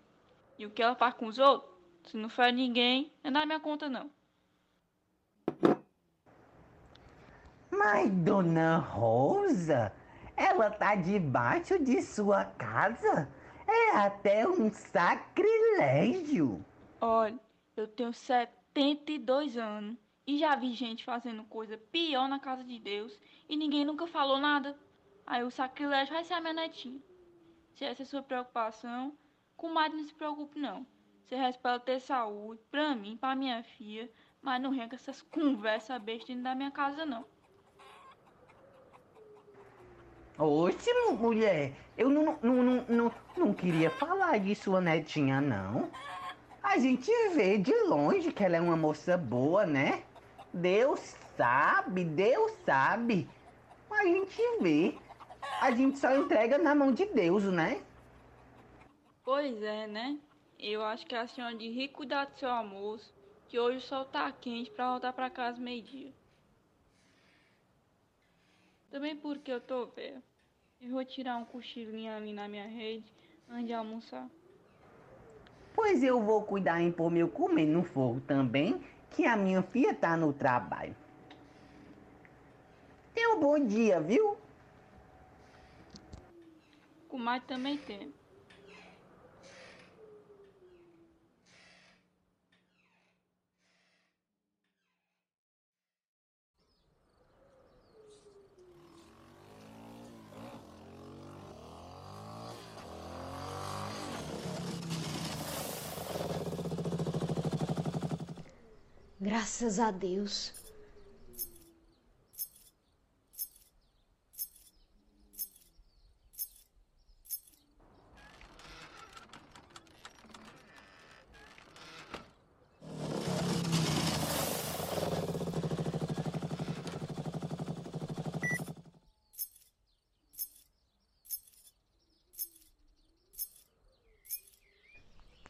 E o que ela faz com os outros, se não fere ninguém, não é da minha conta não. Mas, Dona Rosa, ela tá debaixo de sua casa? É até um sacrilégio. Olha, eu tenho 72 anos e já vi gente fazendo coisa pior na casa de Deus e ninguém nunca falou nada. Aí o sacrilégio vai ser a minha netinha. Se essa é a sua preocupação, comadre não se preocupe não. Você ela ter saúde, pra mim, pra minha filha, mas não com essas conversas bestas dentro da minha casa não. Oxe, mulher, eu não, não, não, não, não queria falar de sua netinha, não. A gente vê de longe que ela é uma moça boa, né? Deus sabe, Deus sabe. A gente vê. A gente só entrega na mão de Deus, né? Pois é, né? Eu acho que a senhora de rir cuidar do seu almoço, que hoje o sol tá quente pra voltar pra casa meio-dia. Também porque eu tô velha. Eu vou tirar um cochilinho ali na minha rede antes de almoçar. Pois eu vou cuidar em pôr meu comer no fogo também, que a minha filha tá no trabalho. Tenha um bom dia, viu? Comadre também tem. Graças a Deus.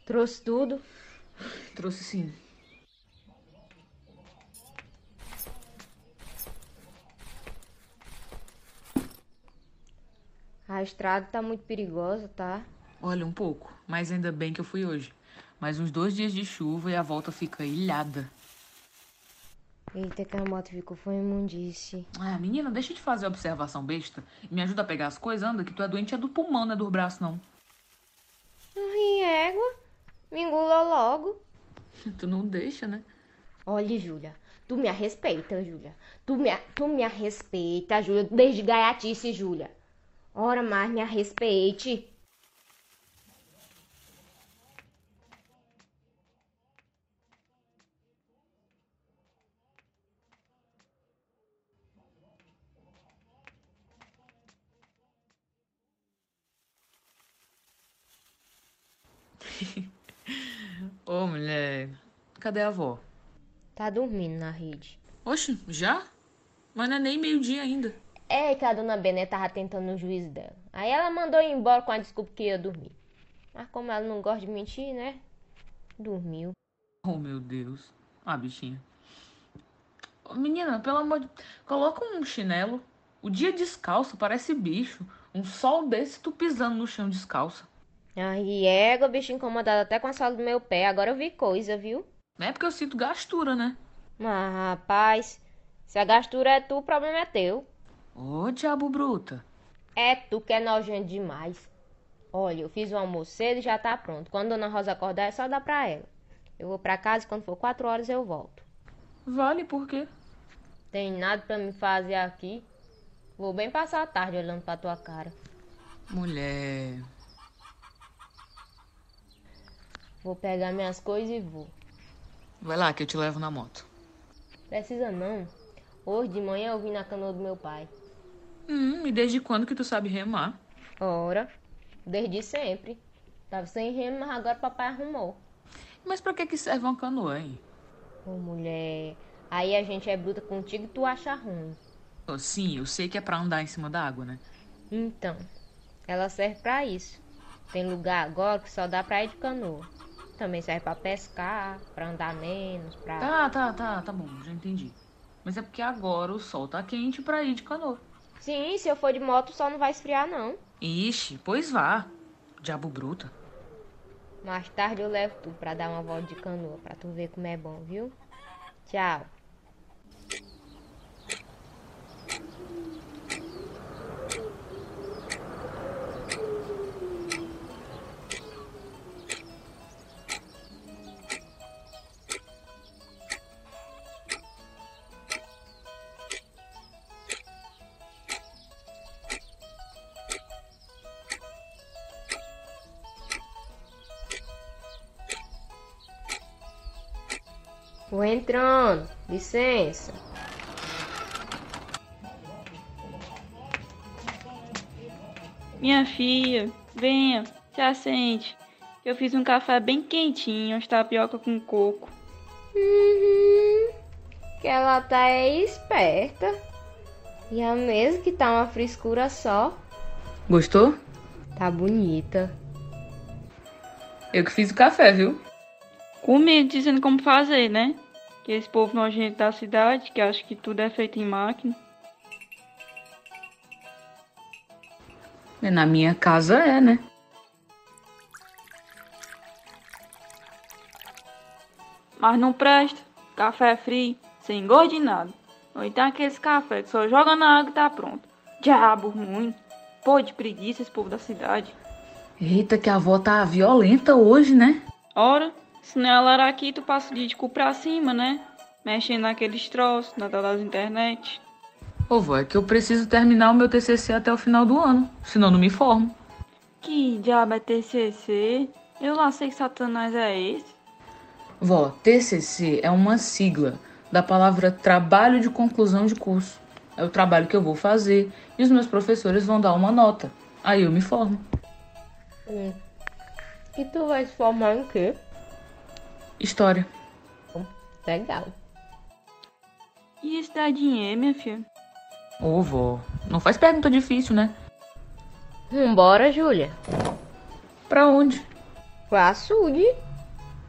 Trouxe tudo? Trouxe sim. Estrada tá muito perigosa, tá? Olha, um pouco, mas ainda bem que eu fui hoje. Mais uns dois dias de chuva e a volta fica ilhada. Eita, que a moto ficou foi imundice. Ah, menina, deixa de fazer observação besta e me ajuda a pegar as coisas, anda, que tu é doente é do pulmão, não é do braço, não. Ai, égua. Me engula logo. tu não deixa, né? Olha, Júlia, tu me respeita, Júlia. Tu me, tu me respeita, Júlia, desde gaiatice, Júlia. Ora mais, me respeite. Ô, mulher, cadê a avó? Tá dormindo na rede. Oxe, já? Mas não é nem meio-dia ainda. É que a dona Bené tava tentando o juízo dela. Aí ela mandou ir embora com a desculpa que ia dormir. Mas como ela não gosta de mentir, né? Dormiu. Oh, meu Deus. Ah, bichinha. Menina, pelo amor de... Coloca um chinelo. O dia descalço parece bicho. Um sol desse tu pisando no chão descalça. Ai, égua, bicho incomodado até com a sola do meu pé. Agora eu vi coisa, viu? Não é porque eu sinto gastura, né? Mas, rapaz, se a gastura é tu, o problema é teu. Ô, diabo bruta. É tu que é nojento demais. Olha, eu fiz o almoço cedo e já tá pronto. Quando Dona Rosa acordar, é só dar pra ela. Eu vou pra casa e quando for quatro horas eu volto. Vale por quê? Tem nada pra me fazer aqui. Vou bem passar a tarde olhando pra tua cara. Mulher. Vou pegar minhas coisas e vou. Vai lá que eu te levo na moto. Precisa não. Hoje de manhã eu vim na canoa do meu pai. Hum, e desde quando que tu sabe remar? Ora, desde sempre. Tava sem remo, mas agora papai arrumou. Mas pra que que serve uma canoa, hein? Ô mulher, aí a gente é bruta contigo e tu acha ruim. Oh, sim, eu sei que é pra andar em cima da água, né? Então, ela serve pra isso. Tem lugar agora que só dá pra ir de canoa. Também serve pra pescar, pra andar menos, pra. Tá, tá, tá, tá bom, já entendi. Mas é porque agora o sol tá quente pra ir de canoa. Sim, se eu for de moto, sol não vai esfriar, não. Ixi, pois vá. Diabo bruta. Mais tarde eu levo tu pra dar uma volta de canoa, pra tu ver como é bom, viu? Tchau. Entrando. Licença. Minha filha, venha, se assente. Eu fiz um café bem quentinho, as tapioca com coco. Uhum. Que ela tá é esperta. E a mesa que tá uma frescura só. Gostou? Tá bonita. Eu que fiz o café, viu? Comigo dizendo como fazer, né? Que esse povo nojento da cidade, que acha que tudo é feito em máquina. Na minha casa é, né? Mas não presta. Café frio, sem gosto de nada. Ou então aqueles café que só joga na água e tá pronto. Diabo ruim. Pô de preguiça esse povo da cidade. Eita, que a avó tá violenta hoje, né? Ora, se não é ela aqui, tu passa o dia de cu pra cima, né? Mexendo naqueles troços, na das internet. Ô, vó, é que eu preciso terminar o meu TCC até o final do ano, senão não me formo. Que diabo é TCC? Eu lá sei que Satanás é esse. Vó, TCC é uma sigla da palavra trabalho de conclusão de curso. É o trabalho que eu vou fazer e os meus professores vão dar uma nota. Aí eu me formo. Hum. E tu vai se formar em quê? História. Legal. E dinheiro, minha filha? Ô, vó, não faz pergunta difícil, né? Vambora, Júlia. Pra onde? Pro açude.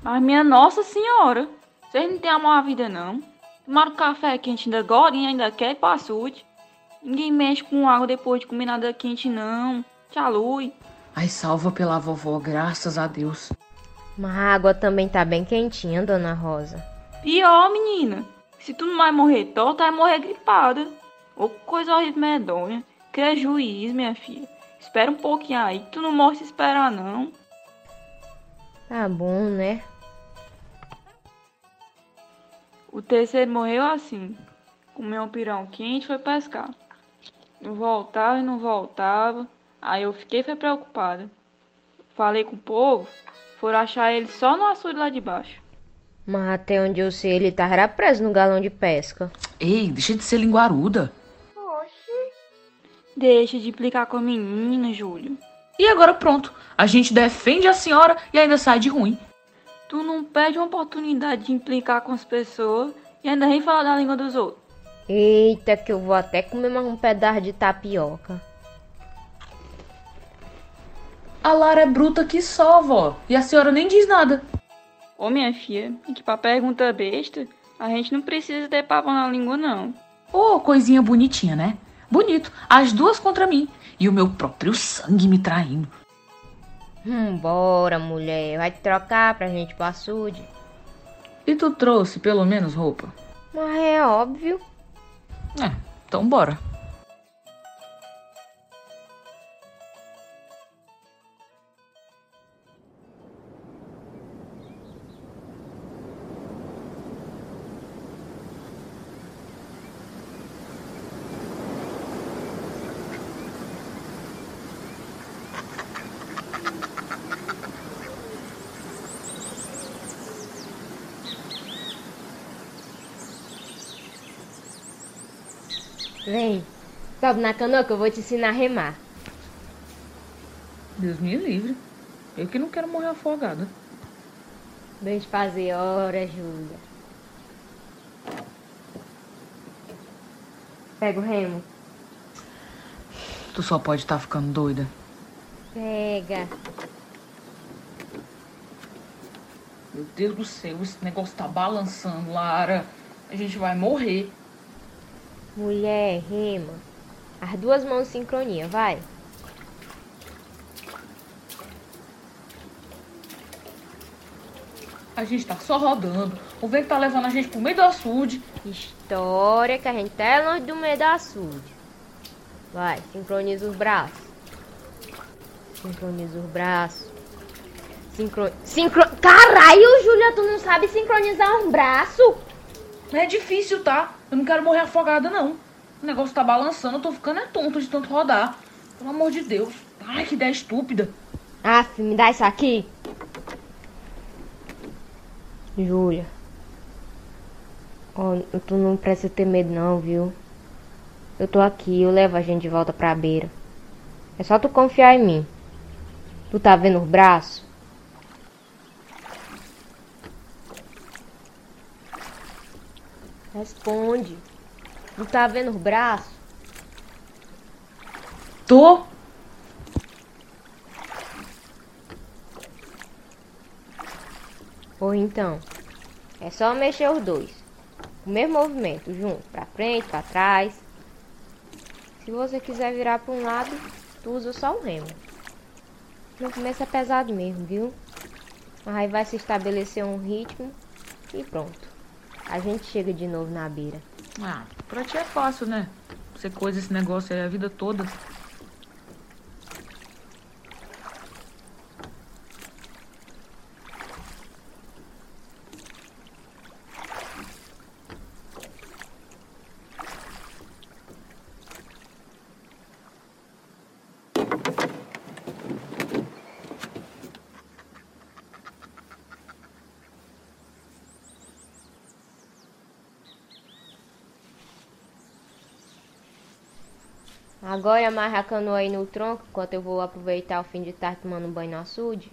Mas minha nossa senhora, vocês não têm amor à vida não. Tomaram café quente ainda agora e ainda quer ir pro açude. Ninguém mexe com água depois de comer nada quente não. Tchalui. Ai, salva pela vovó, graças a Deus. Mas a água também tá bem quentinha, dona Rosa. Pior, menina. Se tu não vai morrer torta, vai morrer gripada. Ô, coisa horrível medonha. Cria juiz, minha filha. Espera um pouquinho aí, que tu não morre se esperar, não. Tá bom, né? O terceiro morreu assim. Comeu um pirão quente e foi pescar. Não voltava e não voltava. Aí eu fiquei foi preocupada. Falei com o povo, foram achar ele só no açude lá de baixo. Mas até onde eu sei, ele tava preso no galão de pesca. Ei, deixa de ser linguaruda. Deixa de implicar com a menina, Júlio. E agora pronto, a gente defende a senhora e ainda sai de ruim. Tu não perde uma oportunidade de implicar com as pessoas e ainda vem falar da língua dos outros. Eita, que eu vou até comer mais um pedaço de tapioca. A Lara é bruta que só, vó. E a senhora nem diz nada. Ô, minha filha, e que pra pergunta besta, a gente não precisa ter papo na língua, não. Ô, coisinha bonitinha, né? Bonito. As duas contra mim. E o meu próprio sangue me traindo. Vambora, mulher. Vai te trocar pra gente ir pro açude. E tu trouxe pelo menos roupa? Mas é óbvio. É, então bora. Vem, sobe na canoa que eu vou te ensinar a remar. Deus me livre. Eu que não quero morrer afogada. Vem te fazer hora, Júlia. Pega o remo. Tu só pode estar ficando doida. Pega. Meu Deus do céu, esse negócio tá balançando, Lara. A gente vai morrer. Mulher, rema. As duas mãos sincronia, vai. A gente tá só rodando. O vento tá levando a gente pro meio do açude. História que a gente tá longe do meio do açude. Vai, sincroniza os braços. Sincroniza os braços. Sincro... Sincro... Caralho, Júlia, tu não sabe sincronizar um braço? É difícil, tá? Eu não quero morrer afogada, não. O negócio tá balançando, eu tô ficando é tonto de tanto rodar. Pelo amor de Deus. Ai, que ideia estúpida. Aff, me dá isso aqui. Júlia. Ó, tu não precisa ter medo não, viu? Eu tô aqui, eu levo a gente de volta pra beira. É só tu confiar em mim. Tu tá vendo os braços? Responde. Tu tá vendo os braços? Tô. Ou então, é só mexer os dois. O mesmo movimento, junto, pra frente, pra trás. Se você quiser virar pra um lado, tu usa só o remo. No começo é pesado mesmo, viu? Mas aí vai se estabelecer um ritmo e pronto. A gente chega de novo na beira. Ah, pra ti é fácil, né? Você coisa esse negócio aí a vida toda. Agora amarra a canoa aí no tronco enquanto eu vou aproveitar o fim de tarde tomando um banho no açude.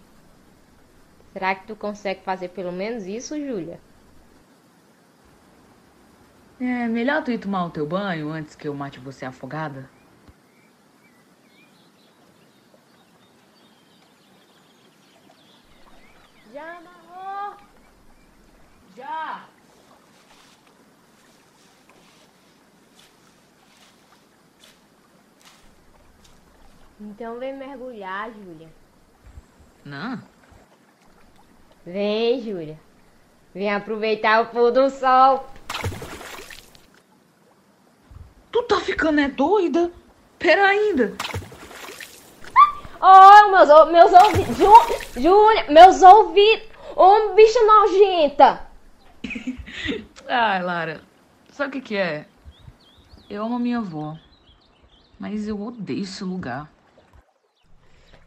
Será que tu consegue fazer pelo menos isso, Júlia? É melhor tu ir tomar o teu banho antes que eu mate você afogada? Já amarrou? Já! Então vem mergulhar, Júlia. Não. Vem, Júlia. Vem aproveitar o pôr do sol. Tu tá ficando é doida? Pera ainda. Oh, meus, meus ouvidos. Jú- Júlia, meus ouvidos. Ô, bicha nojenta. Ai, Lara, sabe o que que é? Eu amo a minha avó, mas eu odeio esse lugar.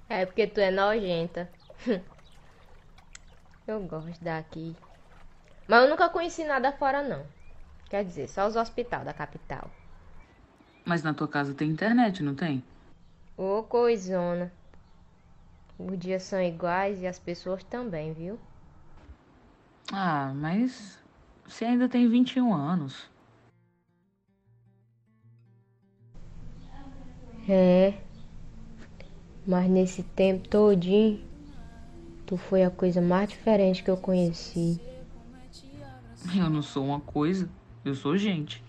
É porque tu é nojenta. Eu gosto daqui. Mas eu nunca conheci nada fora, não. Quer dizer, só os hospitais da capital. Mas na tua casa tem internet, não tem? Ô, coisona. Os dias são iguais e as pessoas também, viu? Ah, mas você ainda tem 21 anos. É. Mas nesse tempo todinho, tu foi a coisa mais diferente que eu conheci. Eu não sou uma coisa, eu sou gente.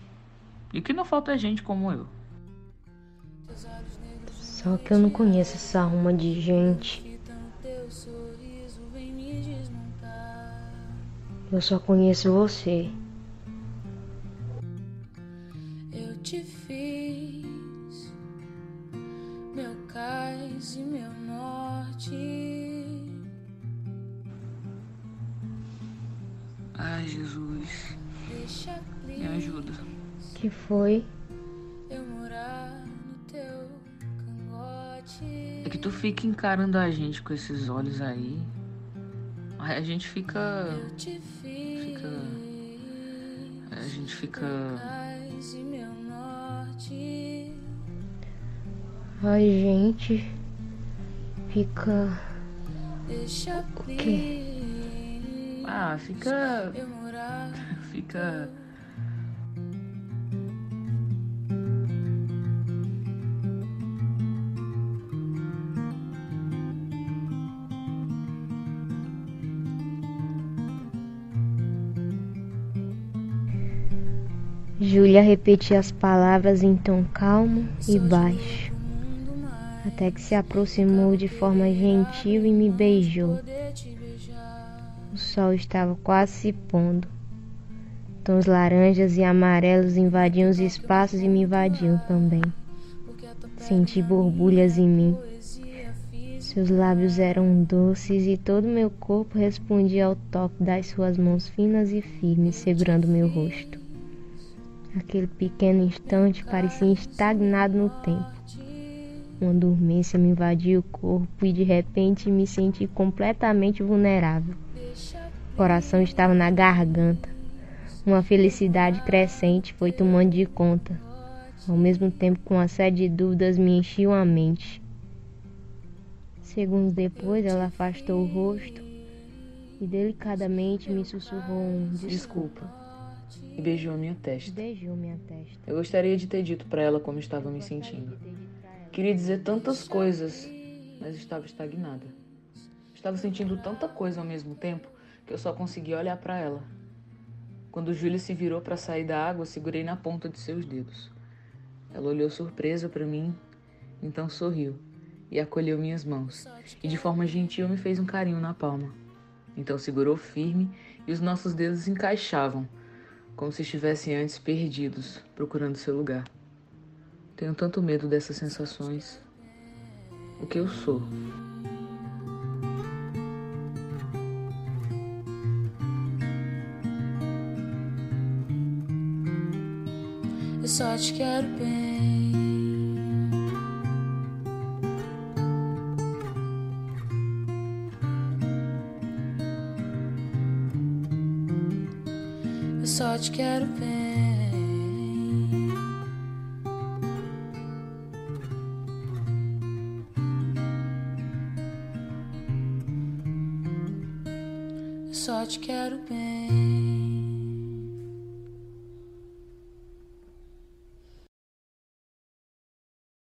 E que não falta é gente como eu. Só que eu não conheço essa ruma de gente. Eu só conheço você. Fica encarando a gente com esses olhos aí. Aí a gente fica. Fica. A gente fica. Ai, gente. Fica. Deixa O quê? Ah, fica. Fica. Júlia repetia as palavras em tom calmo e baixo, até que se aproximou de forma gentil e me beijou. O sol estava quase se pondo. Tons laranjas e amarelos invadiam os espaços e me invadiam também. Senti borbulhas em mim. Seus lábios eram doces e todo meu corpo respondia ao toque das suas mãos finas e firmes segurando meu rosto. Aquele pequeno instante parecia estagnado no tempo. Uma dormência me invadiu o corpo e de repente me senti completamente vulnerável. O coração estava na garganta. Uma felicidade crescente foi tomando de conta. Ao mesmo tempo que uma série de dúvidas me enchiam a mente. Segundos depois, ela afastou o rosto e delicadamente me sussurrou um Desculpa. E beijou a minha testa. Beijou minha testa. Eu gostaria de ter dito pra ela como estava me sentindo. Queria dizer tantas coisas, mas estava estagnada. Estava sentindo tanta coisa ao mesmo tempo que eu só conseguia olhar pra ela. Quando Júlia se virou para sair da água, segurei na ponta de seus dedos. Ela olhou surpresa para mim, então sorriu e acolheu minhas mãos, e de forma gentil me fez um carinho na palma. Então segurou firme e os nossos dedos encaixavam, como se estivessem antes perdidos, procurando seu lugar. Tenho tanto medo dessas sensações. O que eu sou? Eu só te quero bem. quero bem. Eu só te quero bem.